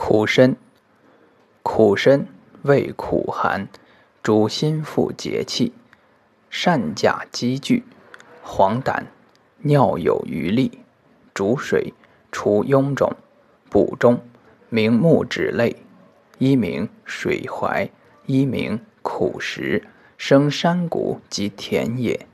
苦参苦参味苦寒主心腹结气善假积聚黄疸尿有余沥煮水除臃肿补中明目止泪一名水怀一名苦食生山谷及田野。